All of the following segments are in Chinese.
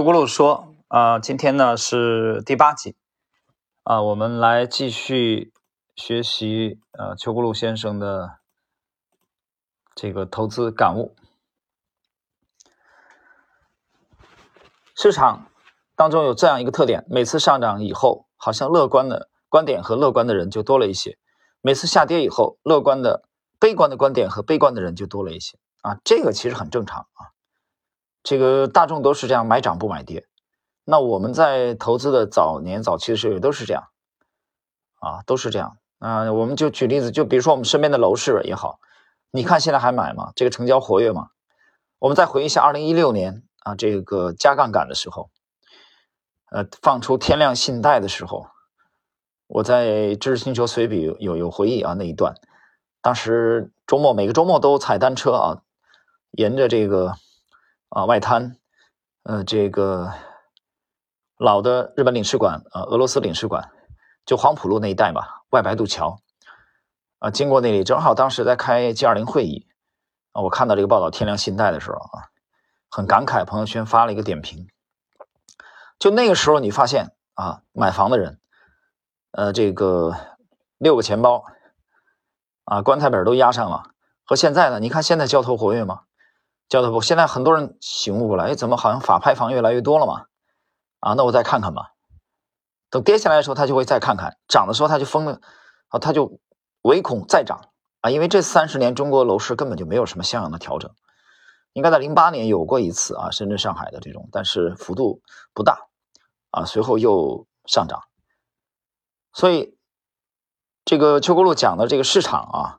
邱国禄说：“啊、今天呢是第八集，啊、我们来继续学习呃邱国禄先生的这个投资感悟。市场当中有这样一个特点：每次上涨以后，好像乐观的观点和乐观的人就多了一些；每次下跌以后，乐观的、悲观的观点和悲观的人就多了一些。啊，这个其实很正常啊。”这个大众都是这样买涨不买跌，那我们在投资的早年早期的时候也都是这样，啊，都是这样啊。我们就举例子，就比如说我们身边的楼市也好，你看现在还买吗？这个成交活跃吗？我们再回忆一下二零一六年啊，这个加杠杆的时候，呃，放出天量信贷的时候，我在知识星球随笔有有回忆啊那一段，当时周末每个周末都踩单车啊，沿着这个。啊，外滩，呃，这个老的日本领事馆，呃，俄罗斯领事馆，就黄浦路那一带吧，外白渡桥，啊，经过那里，正好当时在开 G 二零会议，啊，我看到这个报道天量信贷的时候啊，很感慨，朋友圈发了一个点评。就那个时候，你发现啊，买房的人，呃，这个六个钱包，啊，棺材本都压上了，和现在呢，你看现在交投活跃吗？交投不，现在很多人醒悟过来，哎，怎么好像法拍房越来越多了嘛？啊，那我再看看吧。等跌下来的时候，他就会再看看；涨的时候，他就疯了，啊，他就唯恐再涨啊，因为这三十年中国楼市根本就没有什么像样的调整，应该在零八年有过一次啊，深圳、上海的这种，但是幅度不大啊，随后又上涨。所以，这个邱国禄讲的这个市场啊，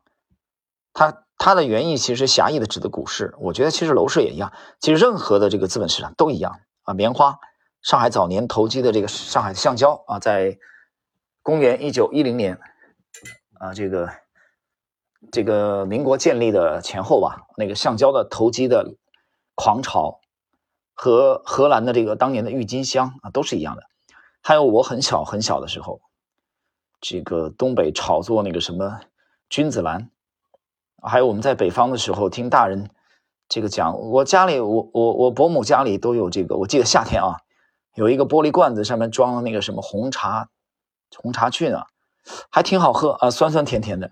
它。它的原意其实狭义的指的股市，我觉得其实楼市也一样，其实任何的这个资本市场都一样啊。棉花，上海早年投机的这个上海橡胶啊，在公元一九一零年啊，这个这个民国建立的前后吧，那个橡胶的投机的狂潮和荷兰的这个当年的郁金香啊，都是一样的。还有我很小很小的时候，这个东北炒作那个什么君子兰。还有我们在北方的时候，听大人这个讲，我家里我我我伯母家里都有这个，我记得夏天啊，有一个玻璃罐子，上面装了那个什么红茶，红茶菌啊，还挺好喝啊，酸酸甜甜的，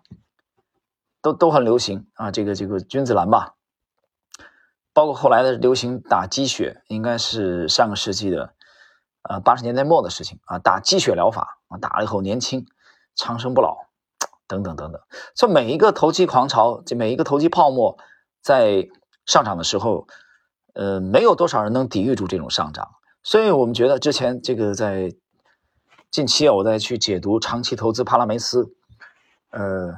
都都很流行啊。这个这个君子兰吧，包括后来的流行打鸡血，应该是上个世纪的呃八十年代末的事情啊，打鸡血疗法啊，打了以后年轻，长生不老。等等等等，这每一个投机狂潮，这每一个投机泡沫在上涨的时候，呃，没有多少人能抵御住这种上涨。所以我们觉得之前这个在近期啊，我在去解读长期投资帕拉梅斯，呃，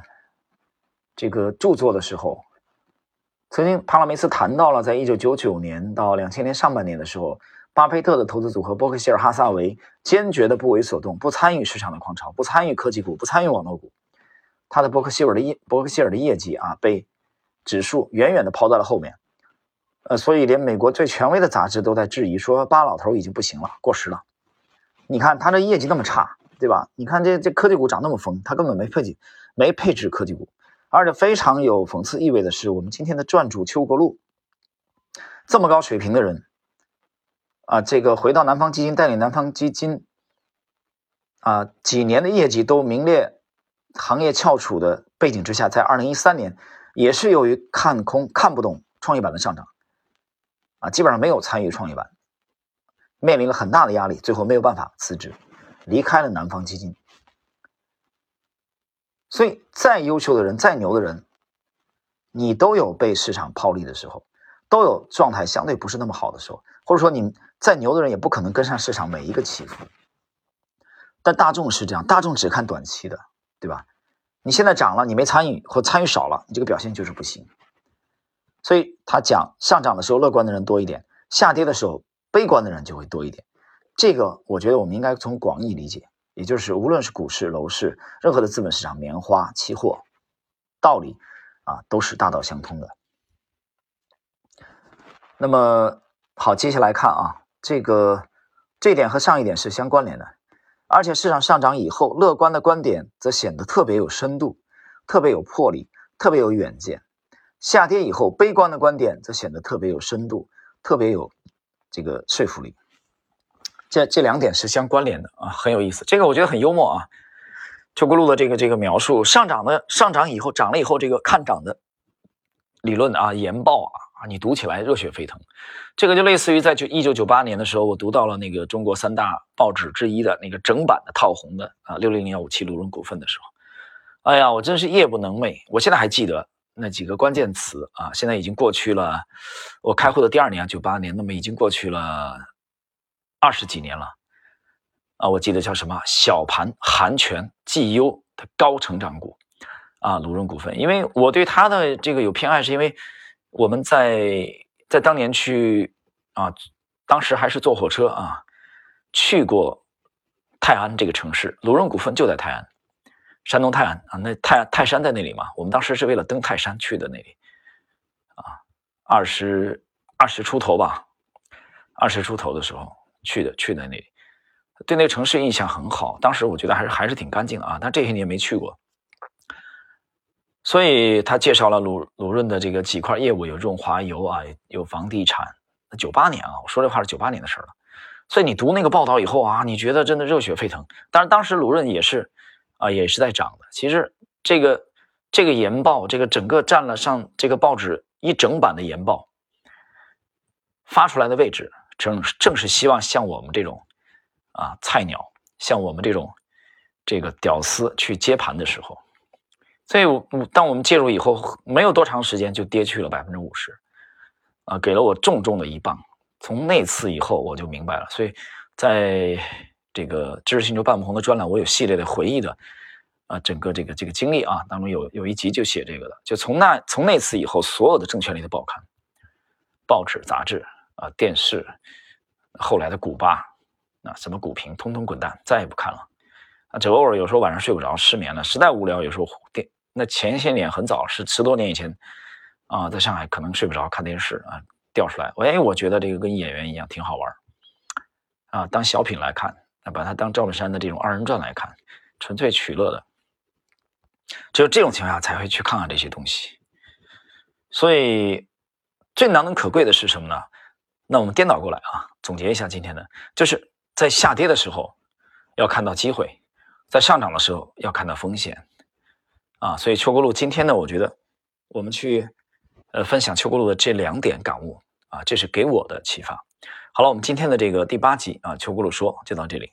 这个著作的时候，曾经帕拉梅斯谈到了，在一九九九年到两千年上半年的时候，巴菲特的投资组合伯克希尔哈萨维坚决的不为所动，不参与市场的狂潮，不参与科技股，不参与网络股。他的伯克希尔的业伯克希尔的业绩啊，被指数远远的抛在了后面，呃，所以连美国最权威的杂志都在质疑说，巴老头已经不行了，过时了。你看他这业绩那么差，对吧？你看这这科技股涨那么疯，他根本没配置没配置科技股。而且非常有讽刺意味的是，我们今天的撰主邱国禄这么高水平的人啊，这个回到南方基金带领南方基金啊，几年的业绩都名列。行业翘楚的背景之下，在二零一三年，也是由于看空、看不懂创业板的上涨，啊，基本上没有参与创业板，面临了很大的压力，最后没有办法辞职，离开了南方基金。所以，再优秀的人、再牛的人，你都有被市场抛离的时候，都有状态相对不是那么好的时候，或者说你再牛的人也不可能跟上市场每一个起伏。但大众是这样，大众只看短期的。对吧？你现在涨了，你没参与或参与少了，你这个表现就是不行。所以他讲上涨的时候乐观的人多一点，下跌的时候悲观的人就会多一点。这个我觉得我们应该从广义理解，也就是无论是股市、楼市，任何的资本市场、棉花、期货，道理啊都是大道相通的。那么好，接下来看啊，这个这一点和上一点是相关联的。而且市场上涨以后，乐观的观点则显得特别有深度，特别有魄力，特别有远见；下跌以后，悲观的观点则显得特别有深度，特别有这个说服力。这这两点是相关联的啊，很有意思。这个我觉得很幽默啊。秋国路的这个这个描述，上涨的上涨以后涨了以后，这个看涨的理论啊，研报啊啊，你读起来热血沸腾。这个就类似于在九一九九八年的时候，我读到了那个中国三大报纸之一的那个整版的套红的啊六零零幺五七鲁润股份的时候，哎呀，我真是夜不能寐。我现在还记得那几个关键词啊，现在已经过去了。我开会的第二年九八年，那么已经过去了二十几年了。啊，我记得叫什么小盘韩权绩优的高成长股，啊，鲁润股份，因为我对它的这个有偏爱，是因为我们在在当年去啊，当时还是坐火车啊，去过泰安这个城市，鲁润股份就在泰安，山东泰安啊，那泰泰山在那里嘛，我们当时是为了登泰山去的那里，啊，二十二十出头吧，二十出头的时候去的，去的那里。对那个城市印象很好，当时我觉得还是还是挺干净的啊。但这些年没去过，所以他介绍了鲁鲁润的这个几块业务，有润滑油啊，有房地产。九八年啊，我说这话是九八年的事了。所以你读那个报道以后啊，你觉得真的热血沸腾。当然，当时鲁润也是啊，也是在涨的。其实这个这个研报，这个整个占了上这个报纸一整版的研报发出来的位置，正正是希望像我们这种。啊，菜鸟像我们这种这个屌丝去接盘的时候，所以当我们介入以后，没有多长时间就跌去了百分之五十，啊，给了我重重的一棒。从那次以后，我就明白了。所以在这个知识星球半不红的专栏，我有系列的回忆的啊，整个这个这个经历啊当中有有一集就写这个的。就从那从那次以后，所有的证券类的报刊、报纸、杂志啊、电视，后来的古巴。啊什么股评，通通滚蛋，再也不看了。啊，这偶尔有时候晚上睡不着，失眠了，实在无聊，有时候电。那前些年很早，是十多年以前，啊，在上海可能睡不着，看电视啊，调出来。哎，我觉得这个跟演员一样，挺好玩啊，当小品来看，那把它当赵本山的这种二人转来看，纯粹取乐的。只有这种情况下才会去看看这些东西。所以最难能可贵的是什么呢？那我们颠倒过来啊，总结一下今天的，就是。在下跌的时候，要看到机会；在上涨的时候，要看到风险。啊，所以秋国路今天呢，我觉得我们去呃分享秋国路的这两点感悟啊，这是给我的启发。好了，我们今天的这个第八集啊，秋国路说就到这里。